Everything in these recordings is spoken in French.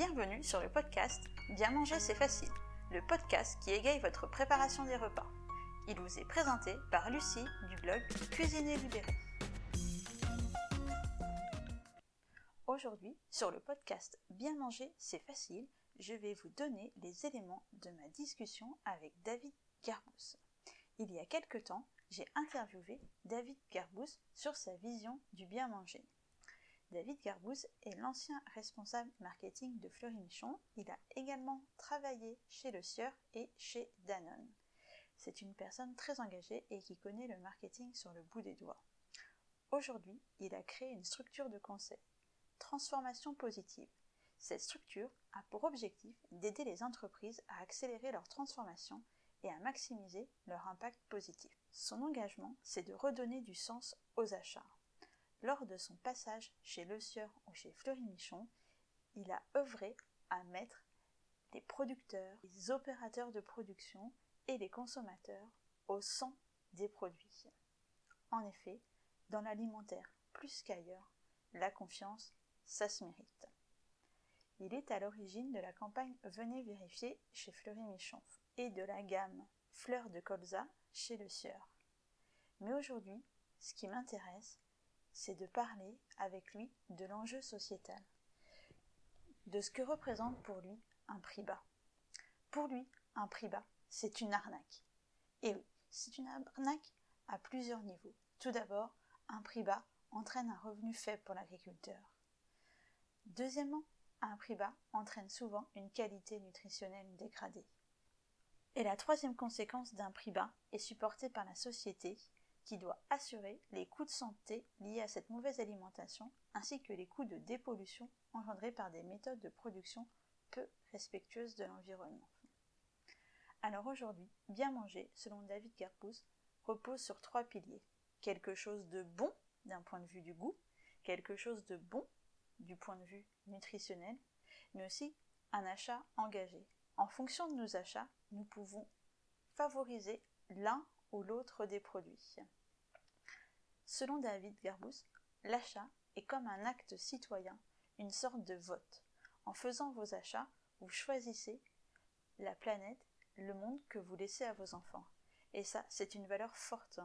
Bienvenue sur le podcast Bien manger c'est facile, le podcast qui égaye votre préparation des repas. Il vous est présenté par Lucie du blog Cuisiner Libéré. Aujourd'hui, sur le podcast Bien manger c'est facile, je vais vous donner les éléments de ma discussion avec David Garbous. Il y a quelque temps, j'ai interviewé David Garbous sur sa vision du bien manger. David Garbous est l'ancien responsable marketing de Fleury Michon. Il a également travaillé chez Le Sieur et chez Danone. C'est une personne très engagée et qui connaît le marketing sur le bout des doigts. Aujourd'hui, il a créé une structure de conseil, Transformation Positive. Cette structure a pour objectif d'aider les entreprises à accélérer leur transformation et à maximiser leur impact positif. Son engagement, c'est de redonner du sens aux achats. Lors de son passage chez Le Sieur ou chez Fleury Michon, il a œuvré à mettre les producteurs, les opérateurs de production et les consommateurs au centre des produits. En effet, dans l'alimentaire plus qu'ailleurs, la confiance, ça se mérite. Il est à l'origine de la campagne Venez vérifier chez Fleury Michon et de la gamme Fleurs de colza chez Le Sieur. Mais aujourd'hui, ce qui m'intéresse, c'est de parler avec lui de l'enjeu sociétal, de ce que représente pour lui un prix bas. Pour lui, un prix bas, c'est une arnaque. Et oui, c'est une arnaque à plusieurs niveaux. Tout d'abord, un prix bas entraîne un revenu faible pour l'agriculteur. Deuxièmement, un prix bas entraîne souvent une qualité nutritionnelle dégradée. Et la troisième conséquence d'un prix bas est supportée par la société qui doit assurer les coûts de santé liés à cette mauvaise alimentation ainsi que les coûts de dépollution engendrés par des méthodes de production peu respectueuses de l'environnement. Alors aujourd'hui, bien manger, selon David Garpous, repose sur trois piliers. Quelque chose de bon d'un point de vue du goût, quelque chose de bon du point de vue nutritionnel, mais aussi un achat engagé. En fonction de nos achats, nous pouvons favoriser l'un ou l'autre des produits. Selon David Garbous, l'achat est comme un acte citoyen, une sorte de vote. En faisant vos achats, vous choisissez la planète, le monde que vous laissez à vos enfants. Et ça, c'est une valeur forte.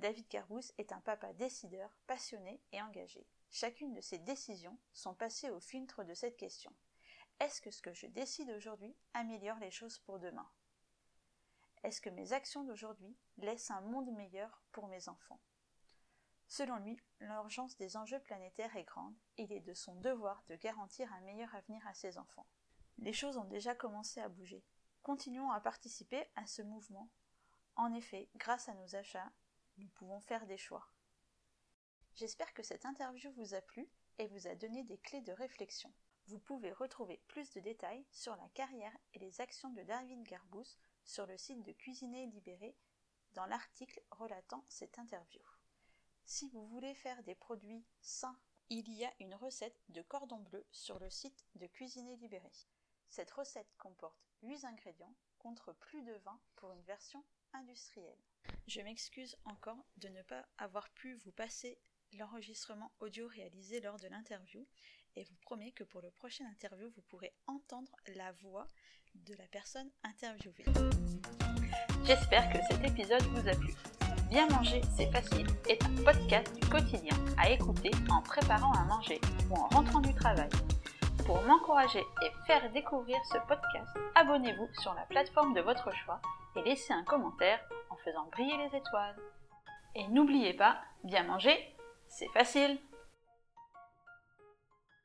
David Garbous est un papa décideur, passionné et engagé. Chacune de ses décisions sont passées au filtre de cette question. Est-ce que ce que je décide aujourd'hui améliore les choses pour demain? Est-ce que mes actions d'aujourd'hui laissent un monde meilleur pour mes enfants? Selon lui, l'urgence des enjeux planétaires est grande et il est de son devoir de garantir un meilleur avenir à ses enfants. Les choses ont déjà commencé à bouger. Continuons à participer à ce mouvement. En effet, grâce à nos achats, nous pouvons faire des choix. J'espère que cette interview vous a plu et vous a donné des clés de réflexion. Vous pouvez retrouver plus de détails sur la carrière et les actions de David Garbous sur le site de Cuisiner Libéré dans l'article relatant cette interview. Si vous voulez faire des produits sains, il y a une recette de cordon bleu sur le site de Cuisiner Libéré. Cette recette comporte 8 ingrédients contre plus de 20 pour une version industrielle. Je m'excuse encore de ne pas avoir pu vous passer l'enregistrement audio réalisé lors de l'interview et vous promets que pour le prochain interview vous pourrez entendre la voix de la personne interviewée. J'espère que cet épisode vous a plu. Bien manger, c'est facile est un podcast du quotidien à écouter en préparant à manger ou en rentrant du travail. Pour m'encourager et faire découvrir ce podcast, abonnez-vous sur la plateforme de votre choix et laissez un commentaire en faisant briller les étoiles. Et n'oubliez pas, bien manger, c'est facile